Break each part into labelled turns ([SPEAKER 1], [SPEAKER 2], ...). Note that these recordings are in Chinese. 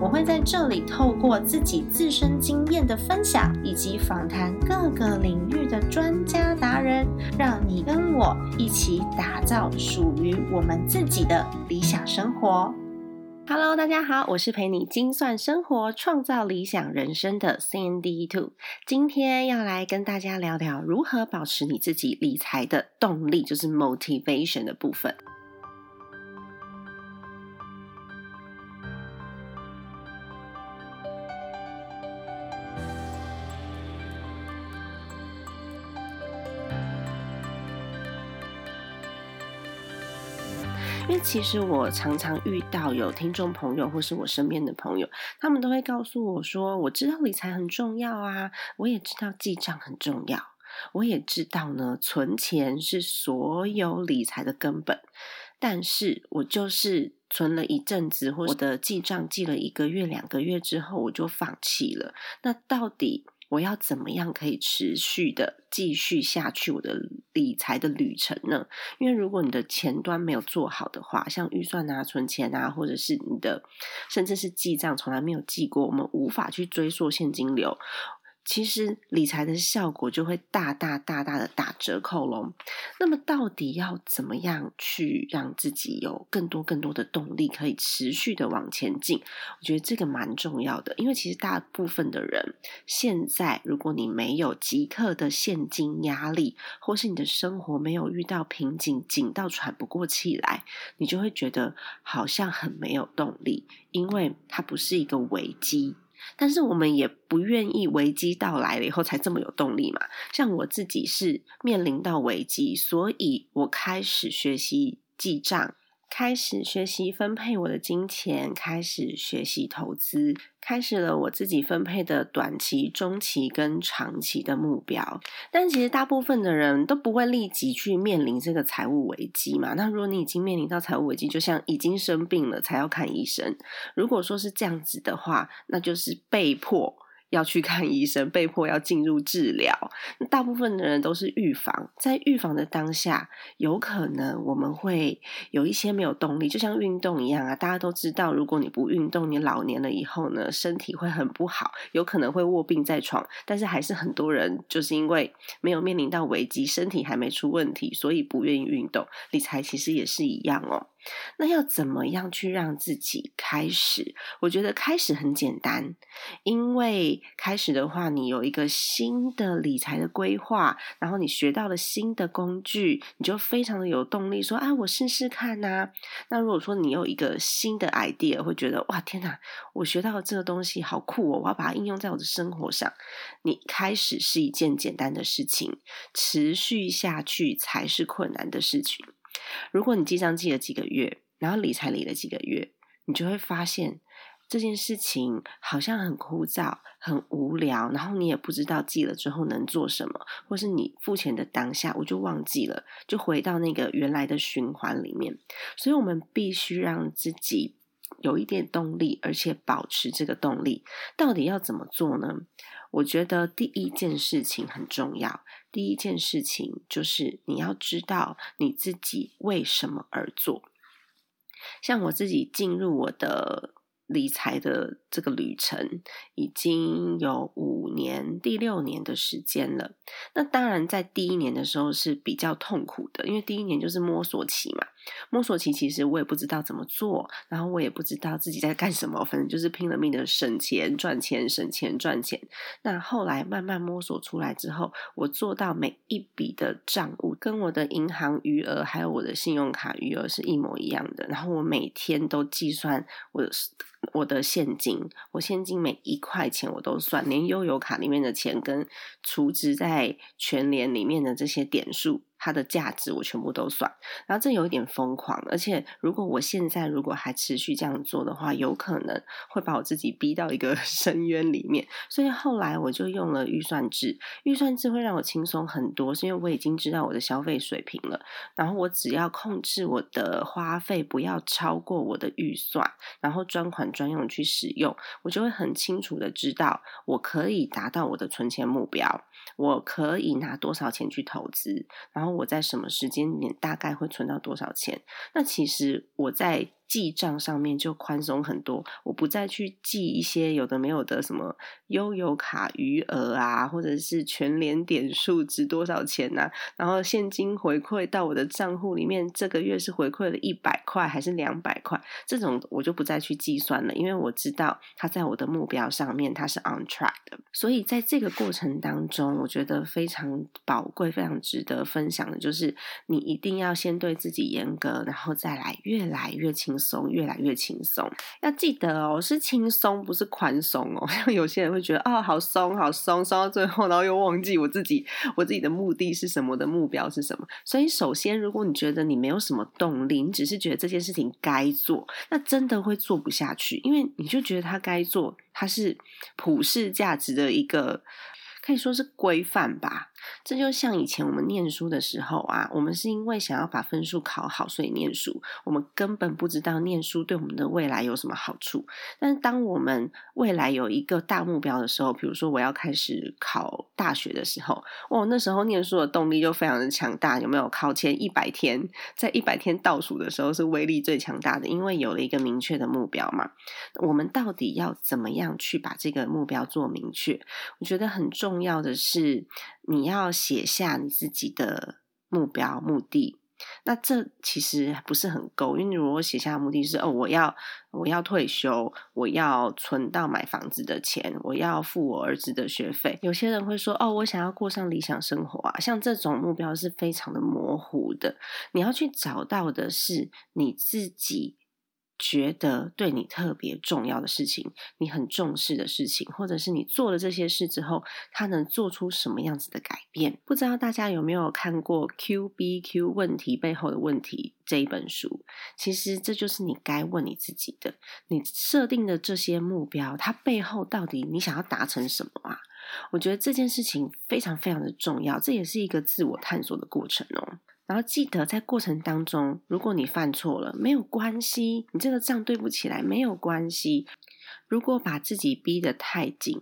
[SPEAKER 1] 我会在这里透过自己自身经验的分享，以及访谈各个领域的专家达人，让你跟我一起打造属于我们自己的理想生活。Hello，大家好，我是陪你精算生活、创造理想人生的 Sandy Two。今天要来跟大家聊聊如何保持你自己理财的动力，就是 motivation 的部分。因为其实我常常遇到有听众朋友或是我身边的朋友，他们都会告诉我说：“我知道理财很重要啊，我也知道记账很重要，我也知道呢，存钱是所有理财的根本。但是我就是存了一阵子，或者我的记账记了一个月、两个月之后，我就放弃了。那到底？”我要怎么样可以持续的继续下去我的理财的旅程呢？因为如果你的前端没有做好的话，像预算啊、存钱啊，或者是你的甚至是记账从来没有记过，我们无法去追溯现金流。其实理财的效果就会大大大大的打折扣喽。那么到底要怎么样去让自己有更多更多的动力，可以持续的往前进？我觉得这个蛮重要的，因为其实大部分的人现在，如果你没有即刻的现金压力，或是你的生活没有遇到瓶颈，紧到喘不过气来，你就会觉得好像很没有动力，因为它不是一个危机。但是我们也不愿意危机到来了以后才这么有动力嘛。像我自己是面临到危机，所以我开始学习记账。开始学习分配我的金钱，开始学习投资，开始了我自己分配的短期、中期跟长期的目标。但其实大部分的人都不会立即去面临这个财务危机嘛。那如果你已经面临到财务危机，就像已经生病了才要看医生。如果说是这样子的话，那就是被迫。要去看医生，被迫要进入治疗。大部分的人都是预防，在预防的当下，有可能我们会有一些没有动力，就像运动一样啊。大家都知道，如果你不运动，你老年了以后呢，身体会很不好，有可能会卧病在床。但是还是很多人就是因为没有面临到危机，身体还没出问题，所以不愿意运动。理财其实也是一样哦。那要怎么样去让自己开始？我觉得开始很简单，因为开始的话，你有一个新的理财的规划，然后你学到了新的工具，你就非常的有动力，说：“啊，我试试看呐。”那如果说你有一个新的 idea，会觉得：“哇，天哪，我学到了这个东西好酷哦！我要把它应用在我的生活上。”你开始是一件简单的事情，持续下去才是困难的事情。如果你记账记了几个月，然后理财理了几个月，你就会发现这件事情好像很枯燥、很无聊，然后你也不知道记了之后能做什么，或是你付钱的当下我就忘记了，就回到那个原来的循环里面。所以，我们必须让自己有一点动力，而且保持这个动力。到底要怎么做呢？我觉得第一件事情很重要。第一件事情就是你要知道你自己为什么而做。像我自己进入我的理财的这个旅程，已经有五年、第六年的时间了。那当然，在第一年的时候是比较痛苦的，因为第一年就是摸索期嘛。摸索期，其实我也不知道怎么做，然后我也不知道自己在干什么，反正就是拼了命的省钱、赚钱、省钱、赚钱。那后来慢慢摸索出来之后，我做到每一笔的账务跟我的银行余额还有我的信用卡余额是一模一样的，然后我每天都计算我的我的现金，我现金每一块钱我都算，连悠游卡里面的钱跟储值在全联里面的这些点数。它的价值我全部都算，然后这有一点疯狂，而且如果我现在如果还持续这样做的话，有可能会把我自己逼到一个 深渊里面。所以后来我就用了预算制，预算制会让我轻松很多，是因为我已经知道我的消费水平了，然后我只要控制我的花费不要超过我的预算，然后专款专用去使用，我就会很清楚的知道我可以达到我的存钱目标。我可以拿多少钱去投资，然后我在什么时间点大概会存到多少钱？那其实我在。记账上面就宽松很多，我不再去记一些有的没有的什么悠游卡余额啊，或者是全联点数值多少钱呐，然后现金回馈到我的账户里面，这个月是回馈了一百块还是两百块？这种我就不再去计算了，因为我知道它在我的目标上面它是 on track 的。所以在这个过程当中，我觉得非常宝贵、非常值得分享的，就是你一定要先对自己严格，然后再来越来越轻。松，越来越轻松。要记得哦，是轻松，不是宽松哦。像 有些人会觉得，哦，好松，好松，松到最后，然后又忘记我自己，我自己的目的是什么，的目标是什么。所以，首先，如果你觉得你没有什么动力，你只是觉得这件事情该做，那真的会做不下去，因为你就觉得它该做，它是普世价值的一个。可以说是规范吧，这就像以前我们念书的时候啊，我们是因为想要把分数考好，所以念书，我们根本不知道念书对我们的未来有什么好处。但是当我们未来有一个大目标的时候，比如说我要开始考大学的时候，哦，那时候念书的动力就非常的强大。有没有考前一百天，在一百天倒数的时候是威力最强大的，因为有了一个明确的目标嘛。我们到底要怎么样去把这个目标做明确？我觉得很。重要的是，你要写下你自己的目标、目的。那这其实不是很够，因为如果写下目的是哦，我要我要退休，我要存到买房子的钱，我要付我儿子的学费。有些人会说哦，我想要过上理想生活啊，像这种目标是非常的模糊的。你要去找到的是你自己。觉得对你特别重要的事情，你很重视的事情，或者是你做了这些事之后，它能做出什么样子的改变？不知道大家有没有看过《Q B Q 问题背后的问题》这一本书？其实这就是你该问你自己的：你设定的这些目标，它背后到底你想要达成什么啊？我觉得这件事情非常非常的重要，这也是一个自我探索的过程哦。然后记得在过程当中，如果你犯错了，没有关系，你这个账对不起来没有关系。如果把自己逼得太紧，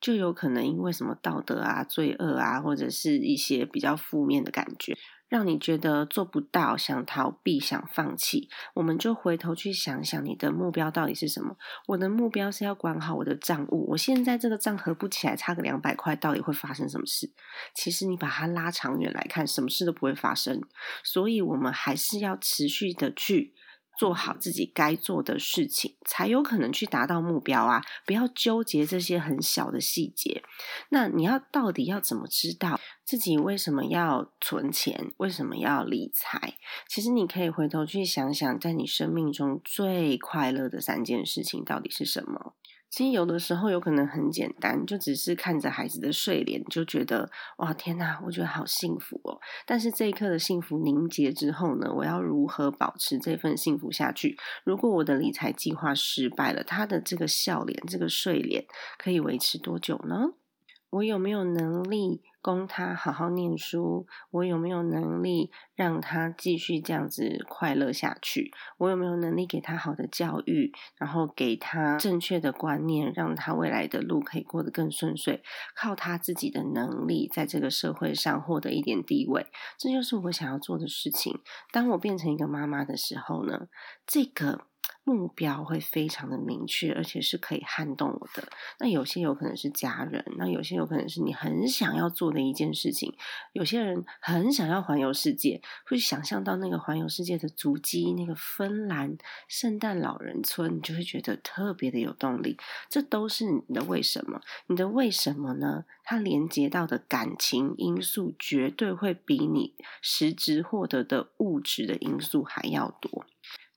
[SPEAKER 1] 就有可能因为什么道德啊、罪恶啊，或者是一些比较负面的感觉。让你觉得做不到，想逃避，想放弃，我们就回头去想想你的目标到底是什么。我的目标是要管好我的账务，我现在这个账合不起来，差个两百块，到底会发生什么事？其实你把它拉长远来看，什么事都不会发生。所以，我们还是要持续的去。做好自己该做的事情，才有可能去达到目标啊！不要纠结这些很小的细节。那你要到底要怎么知道自己为什么要存钱，为什么要理财？其实你可以回头去想想，在你生命中最快乐的三件事情到底是什么。其实有的时候有可能很简单，就只是看着孩子的睡脸，就觉得哇天哪，我觉得好幸福哦。但是这一刻的幸福凝结之后呢，我要如何保持这份幸福下去？如果我的理财计划失败了，他的这个笑脸、这个睡脸可以维持多久呢？我有没有能力？供他好好念书，我有没有能力让他继续这样子快乐下去？我有没有能力给他好的教育，然后给他正确的观念，让他未来的路可以过得更顺遂？靠他自己的能力，在这个社会上获得一点地位，这就是我想要做的事情。当我变成一个妈妈的时候呢，这个。目标会非常的明确，而且是可以撼动我的。那有些有可能是家人，那有些有可能是你很想要做的一件事情。有些人很想要环游世界，会想象到那个环游世界的足迹，那个芬兰圣诞老人村，你就会觉得特别的有动力。这都是你的为什么？你的为什么呢？它连接到的感情因素，绝对会比你实质获得的物质的因素还要多。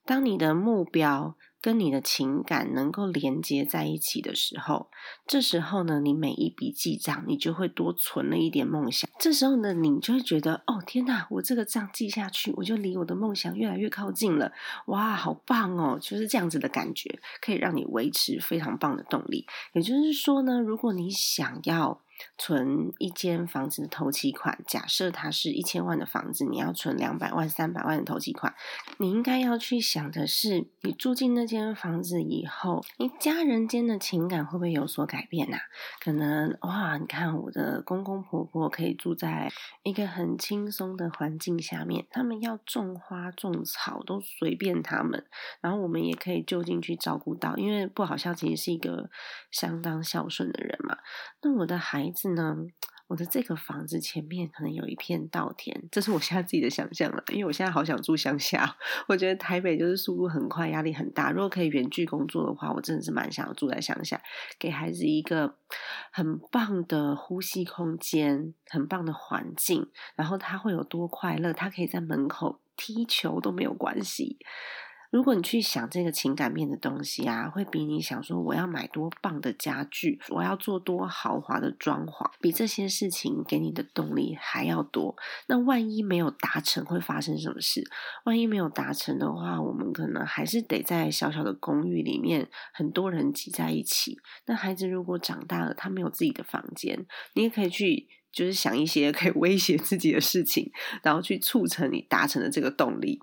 [SPEAKER 1] 当你的目标跟你的情感能够连接在一起的时候，这时候呢，你每一笔记账，你就会多存了一点梦想。这时候呢，你就会觉得，哦，天哪，我这个账记下去，我就离我的梦想越来越靠近了。哇，好棒哦！就是这样子的感觉，可以让你维持非常棒的动力。也就是说呢，如果你想要。存一间房子的头期款，假设它是一千万的房子，你要存两百万、三百万的头期款，你应该要去想的是，你住进那间房子以后，你家人间的情感会不会有所改变呐？可能哇，你看我的公公婆婆可以住在一个很轻松的环境下面，他们要种花种草都随便他们，然后我们也可以就近去照顾到，因为不好笑其实是一个相当孝顺的人嘛。那我的孩孩子呢？我的这个房子前面可能有一片稻田，这是我现在自己的想象了。因为我现在好想住乡下，我觉得台北就是速度很快，压力很大。如果可以远距工作的话，我真的是蛮想要住在乡下，给孩子一个很棒的呼吸空间，很棒的环境。然后他会有多快乐？他可以在门口踢球都没有关系。如果你去想这个情感面的东西啊，会比你想说我要买多棒的家具，我要做多豪华的装潢，比这些事情给你的动力还要多。那万一没有达成，会发生什么事？万一没有达成的话，我们可能还是得在小小的公寓里面，很多人挤在一起。那孩子如果长大了，他没有自己的房间，你也可以去，就是想一些可以威胁自己的事情，然后去促成你达成的这个动力。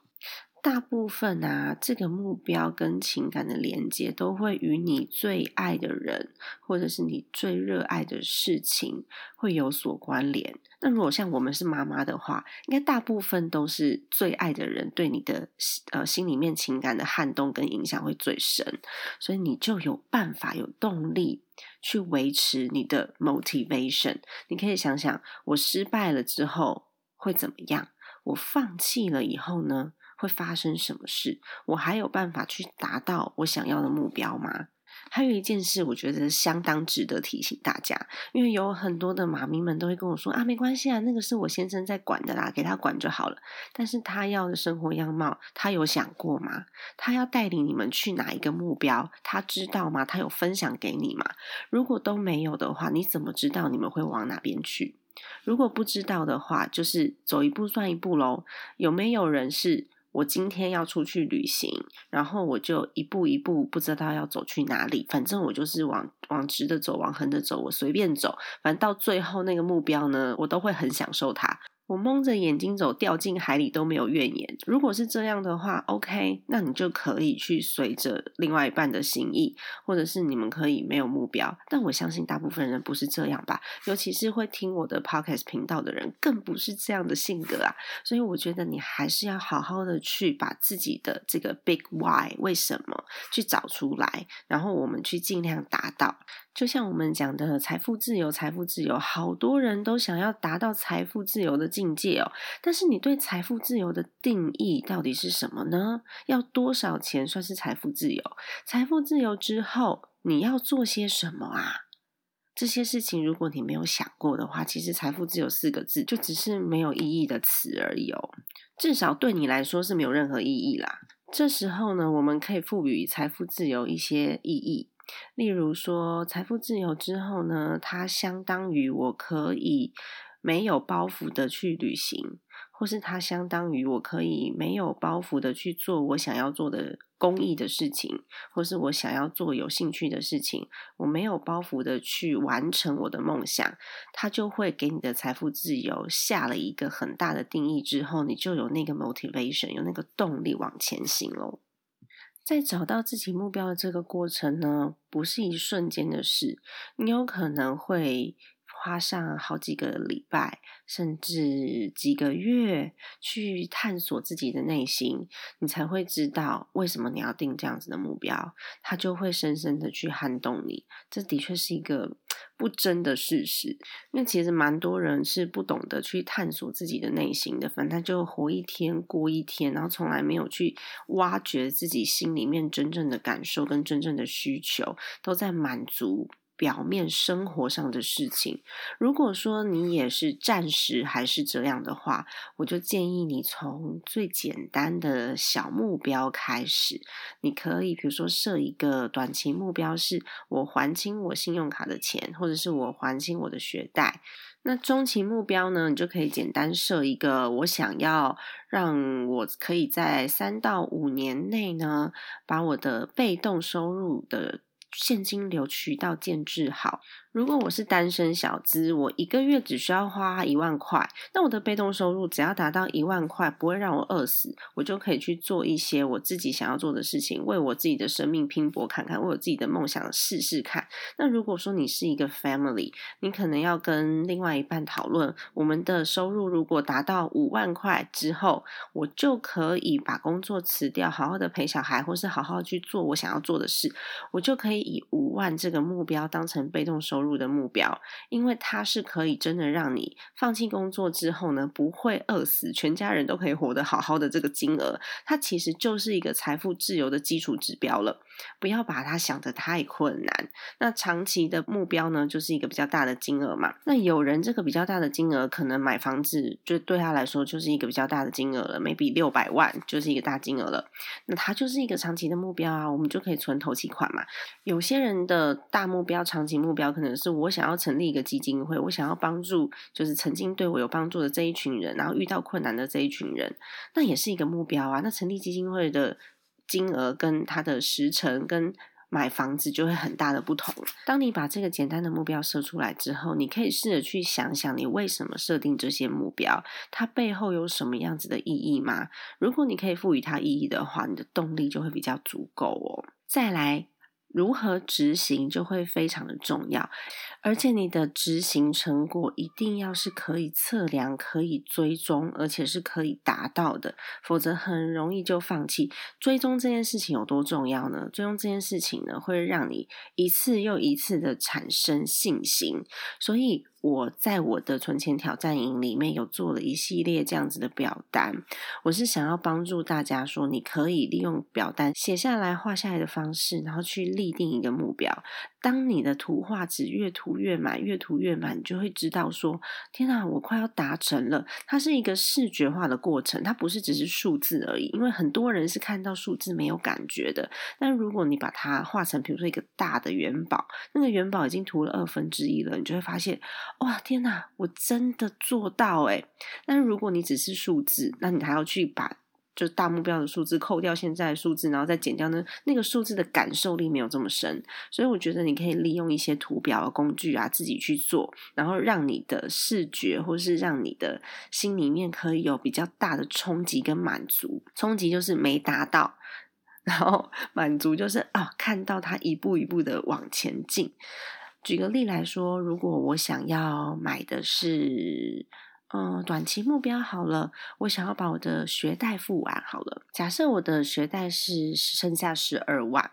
[SPEAKER 1] 大部分啊，这个目标跟情感的连接都会与你最爱的人，或者是你最热爱的事情会有所关联。那如果像我们是妈妈的话，应该大部分都是最爱的人对你的呃心里面情感的撼动跟影响会最深，所以你就有办法有动力去维持你的 motivation。你可以想想，我失败了之后会怎么样？我放弃了以后呢？会发生什么事？我还有办法去达到我想要的目标吗？还有一件事，我觉得相当值得提醒大家，因为有很多的妈咪们都会跟我说啊，没关系啊，那个是我先生在管的啦，给他管就好了。但是他要的生活样貌，他有想过吗？他要带领你们去哪一个目标？他知道吗？他有分享给你吗？如果都没有的话，你怎么知道你们会往哪边去？如果不知道的话，就是走一步算一步喽。有没有人是？我今天要出去旅行，然后我就一步一步不知道要走去哪里，反正我就是往往直的走，往横的走，我随便走，反正到最后那个目标呢，我都会很享受它。我蒙着眼睛走，掉进海里都没有怨言。如果是这样的话，OK，那你就可以去随着另外一半的心意，或者是你们可以没有目标。但我相信大部分人不是这样吧，尤其是会听我的 Podcast 频道的人，更不是这样的性格啊。所以我觉得你还是要好好的去把自己的这个 Big Why 为什么去找出来，然后我们去尽量达到。就像我们讲的财富自由，财富自由，好多人都想要达到财富自由的境界哦。但是你对财富自由的定义到底是什么呢？要多少钱算是财富自由？财富自由之后你要做些什么啊？这些事情如果你没有想过的话，其实财富自由四个字就只是没有意义的词而已哦。至少对你来说是没有任何意义啦。这时候呢，我们可以赋予财富自由一些意义。例如说，财富自由之后呢，它相当于我可以没有包袱的去旅行，或是它相当于我可以没有包袱的去做我想要做的公益的事情，或是我想要做有兴趣的事情，我没有包袱的去完成我的梦想，它就会给你的财富自由下了一个很大的定义之后，你就有那个 motivation，有那个动力往前行喽。在找到自己目标的这个过程呢，不是一瞬间的事，你有可能会花上好几个礼拜，甚至几个月去探索自己的内心，你才会知道为什么你要定这样子的目标，它就会深深的去撼动你。这的确是一个。不争的事实，因为其实蛮多人是不懂得去探索自己的内心的，反正就活一天过一天，然后从来没有去挖掘自己心里面真正的感受跟真正的需求，都在满足表面生活上的事情。如果说你也是暂时还是这样的话，我就建议你从最简单的小目标开始。你可以比如说设一个短期目标，是我还清我信用卡的钱，或者是我还清我的学贷。那中期目标呢？你就可以简单设一个，我想要让我可以在三到五年内呢，把我的被动收入的现金流渠道建制好。如果我是单身小资，我一个月只需要花一万块，那我的被动收入只要达到一万块，不会让我饿死，我就可以去做一些我自己想要做的事情，为我自己的生命拼搏看看，为我自己的梦想试试看。那如果说你是一个 family，你可能要跟另外一半讨论，我们的收入如果达到五万块之后，我就可以把工作辞掉，好好的陪小孩，或是好好去做我想要做的事，我就可以以五万这个目标当成被动收入。入的目标，因为它是可以真的让你放弃工作之后呢，不会饿死，全家人都可以活得好好的。这个金额，它其实就是一个财富自由的基础指标了。不要把它想得太困难。那长期的目标呢，就是一个比较大的金额嘛。那有人这个比较大的金额，可能买房子就对他来说就是一个比较大的金额了，maybe 六百万就是一个大金额了。那它就是一个长期的目标啊，我们就可以存头期款嘛。有些人的大目标、长期目标，可能是我想要成立一个基金会，我想要帮助就是曾经对我有帮助的这一群人，然后遇到困难的这一群人，那也是一个目标啊。那成立基金会的。金额跟它的时程跟买房子就会很大的不同。当你把这个简单的目标设出来之后，你可以试着去想想，你为什么设定这些目标？它背后有什么样子的意义吗？如果你可以赋予它意义的话，你的动力就会比较足够哦。再来。如何执行就会非常的重要，而且你的执行成果一定要是可以测量、可以追踪，而且是可以达到的，否则很容易就放弃。追踪这件事情有多重要呢？追踪这件事情呢，会让你一次又一次的产生信心，所以。我在我的存钱挑战营里面有做了一系列这样子的表单，我是想要帮助大家说，你可以利用表单写下来、画下来的方式，然后去立定一个目标。当你的图画纸越涂越满，越涂越满，你就会知道说，天哪，我快要达成了。它是一个视觉化的过程，它不是只是数字而已。因为很多人是看到数字没有感觉的，但如果你把它画成，比如说一个大的元宝，那个元宝已经涂了二分之一了，你就会发现，哇，天哪，我真的做到诶但如果你只是数字，那你还要去把。就大目标的数字扣掉现在的数字，然后再减掉呢？那个数字的感受力没有这么深，所以我觉得你可以利用一些图表的工具啊，自己去做，然后让你的视觉或是让你的心里面可以有比较大的冲击跟满足。冲击就是没达到，然后满足就是啊，看到它一步一步的往前进。举个例来说，如果我想要买的是。嗯，短期目标好了，我想要把我的学贷付完好了。假设我的学贷是剩下十二万。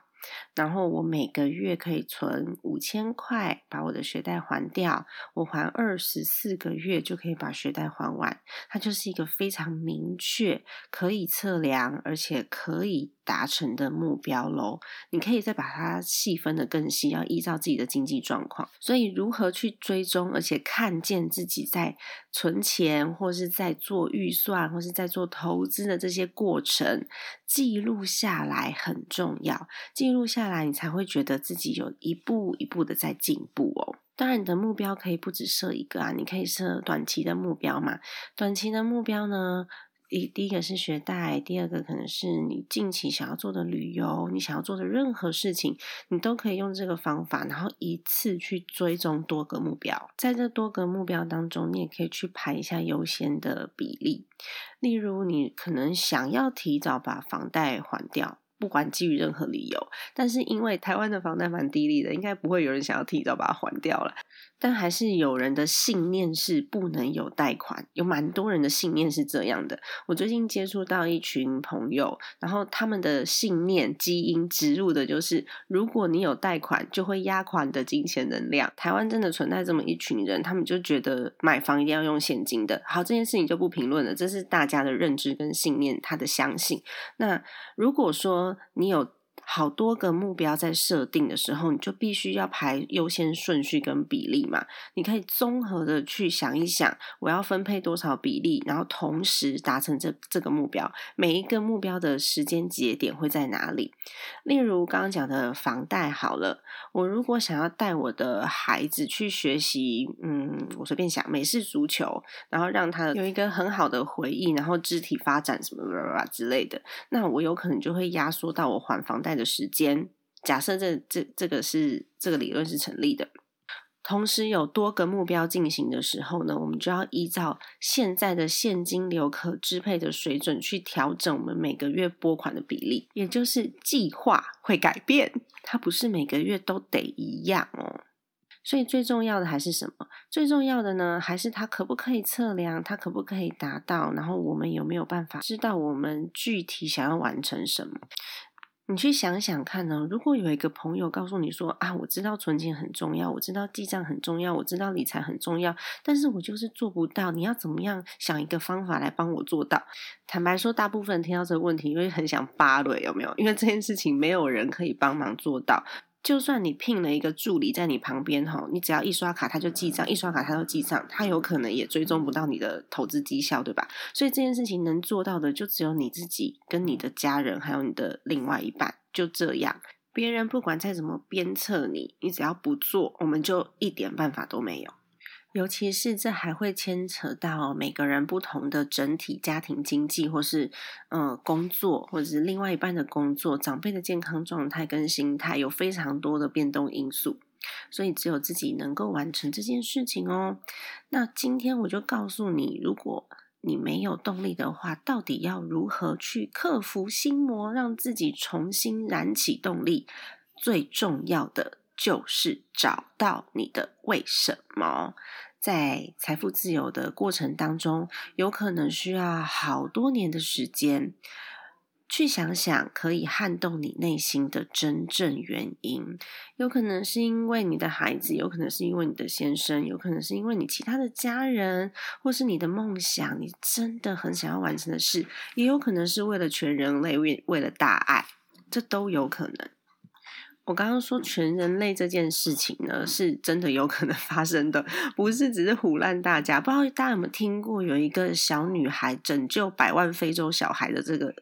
[SPEAKER 1] 然后我每个月可以存五千块，把我的学贷还掉。我还二十四个月就可以把学贷还完。它就是一个非常明确、可以测量，而且可以达成的目标喽。你可以再把它细分的更细，要依照自己的经济状况。所以，如何去追踪，而且看见自己在存钱，或是在做预算，或是在做投资的这些过程，记录下来很重要。记录下。来，你才会觉得自己有一步一步的在进步哦。当然，你的目标可以不止设一个啊，你可以设短期的目标嘛。短期的目标呢，第第一个是学贷，第二个可能是你近期想要做的旅游，你想要做的任何事情，你都可以用这个方法，然后一次去追踪多个目标。在这多个目标当中，你也可以去排一下优先的比例。例如，你可能想要提早把房贷还掉。不管基于任何理由，但是因为台湾的房贷蛮低利的，应该不会有人想要提早把它还掉了。但还是有人的信念是不能有贷款，有蛮多人的信念是这样的。我最近接触到一群朋友，然后他们的信念基因植入的就是，如果你有贷款，就会压垮你的金钱能量。台湾真的存在这么一群人，他们就觉得买房一定要用现金的。好，这件事情就不评论了，这是大家的认知跟信念，他的相信。那如果说你有。好多个目标在设定的时候，你就必须要排优先顺序跟比例嘛。你可以综合的去想一想，我要分配多少比例，然后同时达成这这个目标。每一个目标的时间节点会在哪里？例如刚刚讲的房贷好了，我如果想要带我的孩子去学习，嗯，我随便想美式足球，然后让他有一个很好的回忆，然后肢体发展什么之类的，那我有可能就会压缩到我还房贷的。时间假设这这这个是这个理论是成立的，同时有多个目标进行的时候呢，我们就要依照现在的现金流可支配的水准去调整我们每个月拨款的比例，也就是计划会改变，它不是每个月都得一样哦。所以最重要的还是什么？最重要的呢，还是它可不可以测量，它可不可以达到，然后我们有没有办法知道我们具体想要完成什么？你去想想看呢？如果有一个朋友告诉你说啊，我知道存钱很重要，我知道记账很重要，我知道理财很重要，但是我就是做不到。你要怎么样想一个方法来帮我做到？坦白说，大部分听到这个问题，因为很想扒了，有没有？因为这件事情没有人可以帮忙做到。就算你聘了一个助理在你旁边哈，你只要一刷卡他就记账，一刷卡他就记账，他有可能也追踪不到你的投资绩效，对吧？所以这件事情能做到的就只有你自己、跟你的家人，还有你的另外一半，就这样。别人不管再怎么鞭策你，你只要不做，我们就一点办法都没有。尤其是这还会牵扯到每个人不同的整体家庭经济，或是呃工作，或者是另外一半的工作，长辈的健康状态跟心态，有非常多的变动因素，所以只有自己能够完成这件事情哦。那今天我就告诉你，如果你没有动力的话，到底要如何去克服心魔，让自己重新燃起动力？最重要的。就是找到你的为什么，在财富自由的过程当中，有可能需要好多年的时间，去想想可以撼动你内心的真正原因。有可能是因为你的孩子，有可能是因为你的先生，有可能是因为你其他的家人，或是你的梦想，你真的很想要完成的事，也有可能是为了全人类，为为了大爱，这都有可能。我刚刚说全人类这件事情呢，是真的有可能发生的，不是只是唬烂大家。不知道大家有没有听过有一个小女孩拯救百万非洲小孩的这个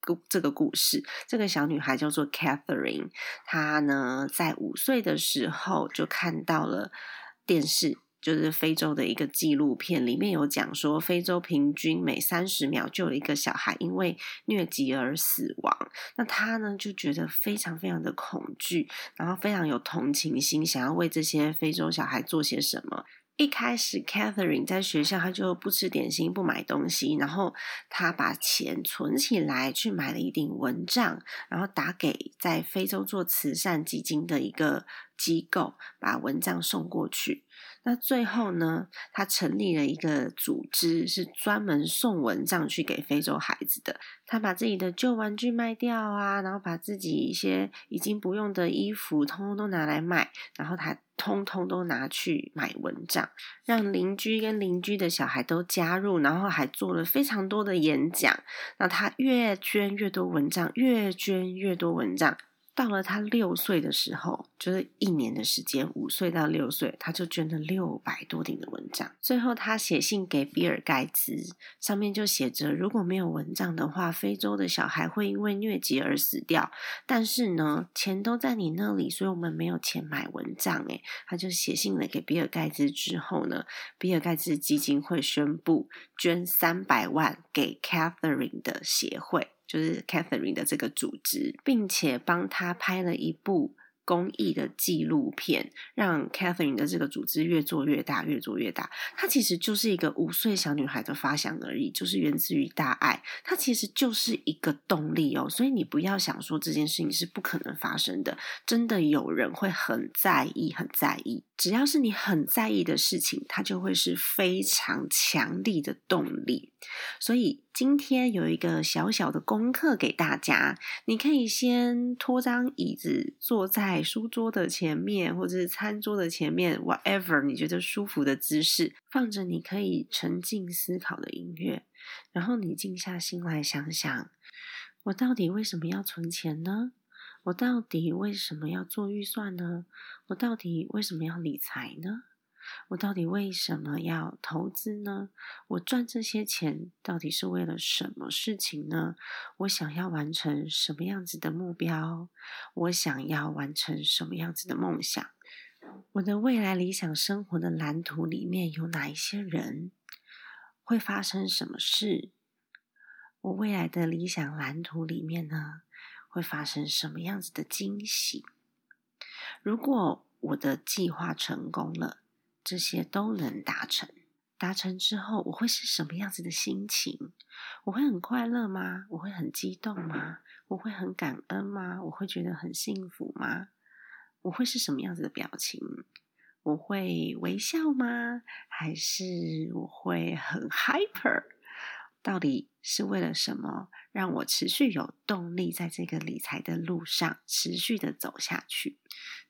[SPEAKER 1] 故这个故事？这个小女孩叫做 Catherine，她呢在五岁的时候就看到了电视。就是非洲的一个纪录片，里面有讲说，非洲平均每三十秒就有一个小孩因为疟疾而死亡。那他呢就觉得非常非常的恐惧，然后非常有同情心，想要为这些非洲小孩做些什么。一开始，Catherine 在学校，他就不吃点心，不买东西，然后他把钱存起来，去买了一顶蚊帐，然后打给在非洲做慈善基金的一个机构，把蚊帐送过去。那最后呢，他成立了一个组织，是专门送蚊帐去给非洲孩子的。他把自己的旧玩具卖掉啊，然后把自己一些已经不用的衣服，通通都拿来卖，然后他通通都拿去买蚊帐，让邻居跟邻居的小孩都加入，然后还做了非常多的演讲。那他越捐越多蚊帐，越捐越多蚊帐。到了他六岁的时候，就是一年的时间，五岁到六岁，他就捐了六百多顶的蚊帐。最后，他写信给比尔盖茨，上面就写着：如果没有蚊帐的话，非洲的小孩会因为疟疾而死掉。但是呢，钱都在你那里，所以我们没有钱买蚊帐。诶，他就写信了给比尔盖茨之后呢，比尔盖茨基金会宣布捐三百万给 Catherine 的协会。就是 Catherine 的这个组织，并且帮他拍了一部公益的纪录片，让 Catherine 的这个组织越做越大，越做越大。它其实就是一个五岁小女孩的发想而已，就是源自于大爱。它其实就是一个动力哦，所以你不要想说这件事情是不可能发生的，真的有人会很在意，很在意。只要是你很在意的事情，它就会是非常强力的动力。所以今天有一个小小的功课给大家，你可以先拖张椅子坐在书桌的前面，或者是餐桌的前面，whatever 你觉得舒服的姿势，放着你可以沉浸思考的音乐，然后你静下心来想想，我到底为什么要存钱呢？我到底为什么要做预算呢？我到底为什么要理财呢？我到底为什么要投资呢？我赚这些钱到底是为了什么事情呢？我想要完成什么样子的目标？我想要完成什么样子的梦想？我的未来理想生活的蓝图里面有哪一些人？会发生什么事？我未来的理想蓝图里面呢？会发生什么样子的惊喜？如果我的计划成功了，这些都能达成。达成之后，我会是什么样子的心情？我会很快乐吗？我会很激动吗？我会很感恩吗？我会觉得很幸福吗？我会是什么样子的表情？我会微笑吗？还是我会很 hyper？到底是为了什么让我持续有动力在这个理财的路上持续的走下去，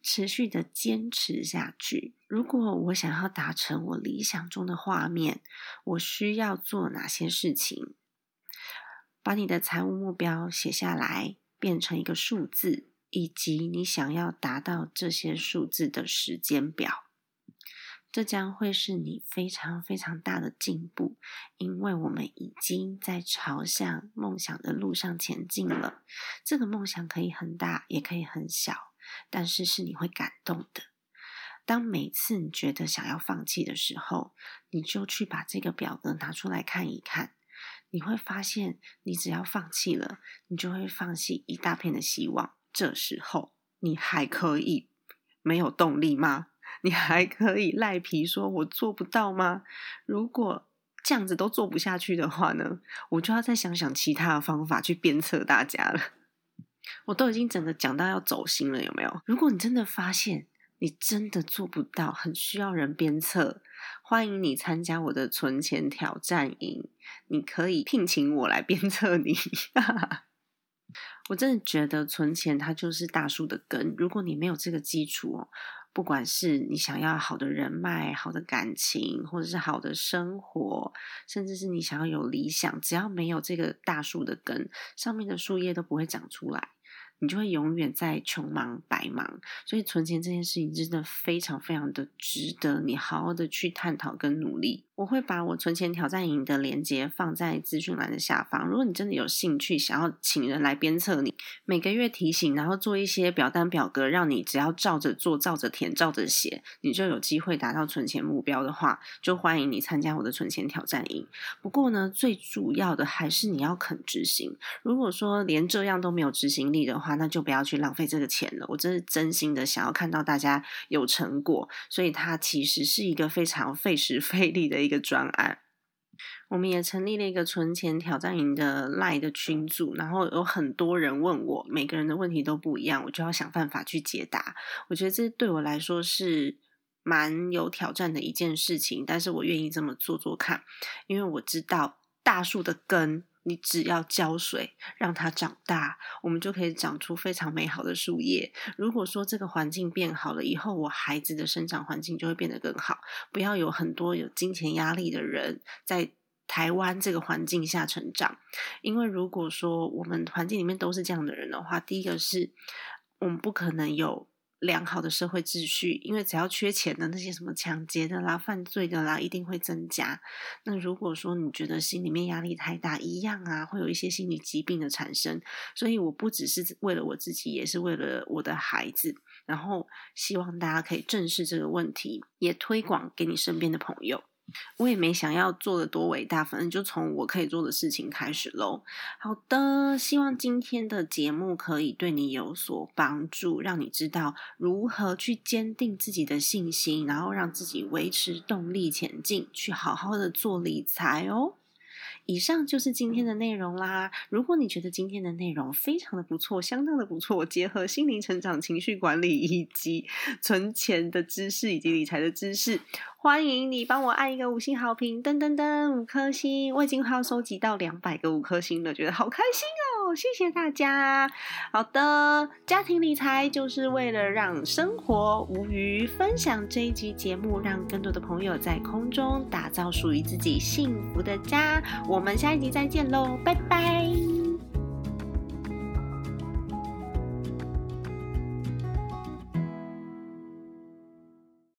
[SPEAKER 1] 持续的坚持下去？如果我想要达成我理想中的画面，我需要做哪些事情？把你的财务目标写下来，变成一个数字，以及你想要达到这些数字的时间表。这将会是你非常非常大的进步，因为我们已经在朝向梦想的路上前进了。这个梦想可以很大，也可以很小，但是是你会感动的。当每次你觉得想要放弃的时候，你就去把这个表格拿出来看一看，你会发现，你只要放弃了，你就会放弃一大片的希望。这时候，你还可以没有动力吗？你还可以赖皮说我做不到吗？如果这样子都做不下去的话呢，我就要再想想其他的方法去鞭策大家了。我都已经整个讲到要走心了，有没有？如果你真的发现你真的做不到，很需要人鞭策，欢迎你参加我的存钱挑战营。你可以聘请我来鞭策你。我真的觉得存钱它就是大树的根，如果你没有这个基础哦。不管是你想要好的人脉、好的感情，或者是好的生活，甚至是你想要有理想，只要没有这个大树的根，上面的树叶都不会长出来。你就会永远在穷忙白忙，所以存钱这件事情真的非常非常的值得你好好的去探讨跟努力。我会把我存钱挑战营的链接放在资讯栏的下方，如果你真的有兴趣，想要请人来鞭策你，每个月提醒，然后做一些表单表格，让你只要照着做、照着填、照着写，你就有机会达到存钱目标的话，就欢迎你参加我的存钱挑战营。不过呢，最主要的还是你要肯执行。如果说连这样都没有执行力的话，那就不要去浪费这个钱了。我真是真心的想要看到大家有成果，所以它其实是一个非常费时费力的一个专案。我们也成立了一个存钱挑战营的赖的群组，然后有很多人问我，每个人的问题都不一样，我就要想办法去解答。我觉得这对我来说是蛮有挑战的一件事情，但是我愿意这么做做看，因为我知道大树的根。你只要浇水，让它长大，我们就可以长出非常美好的树叶。如果说这个环境变好了以后，我孩子的生长环境就会变得更好。不要有很多有金钱压力的人在台湾这个环境下成长，因为如果说我们环境里面都是这样的人的话，第一个是我们不可能有。良好的社会秩序，因为只要缺钱的那些什么抢劫的啦、犯罪的啦，一定会增加。那如果说你觉得心里面压力太大，一样啊，会有一些心理疾病的产生。所以我不只是为了我自己，也是为了我的孩子。然后希望大家可以正视这个问题，也推广给你身边的朋友。我也没想要做的多伟大，反正就从我可以做的事情开始喽。好的，希望今天的节目可以对你有所帮助，让你知道如何去坚定自己的信心，然后让自己维持动力前进，去好好的做理财哦。以上就是今天的内容啦。如果你觉得今天的内容非常的不错，相当的不错，结合心灵成长、情绪管理以及存钱的知识以及理财的知识。欢迎你帮我按一个五星好评，噔噔噔，五颗星！我已经快要收集到两百个五颗星了，觉得好开心啊谢谢大家。好的，家庭理财就是为了让生活无余。分享这一集节目，让更多的朋友在空中打造属于自己幸福的家。我们下一集再见喽，拜拜。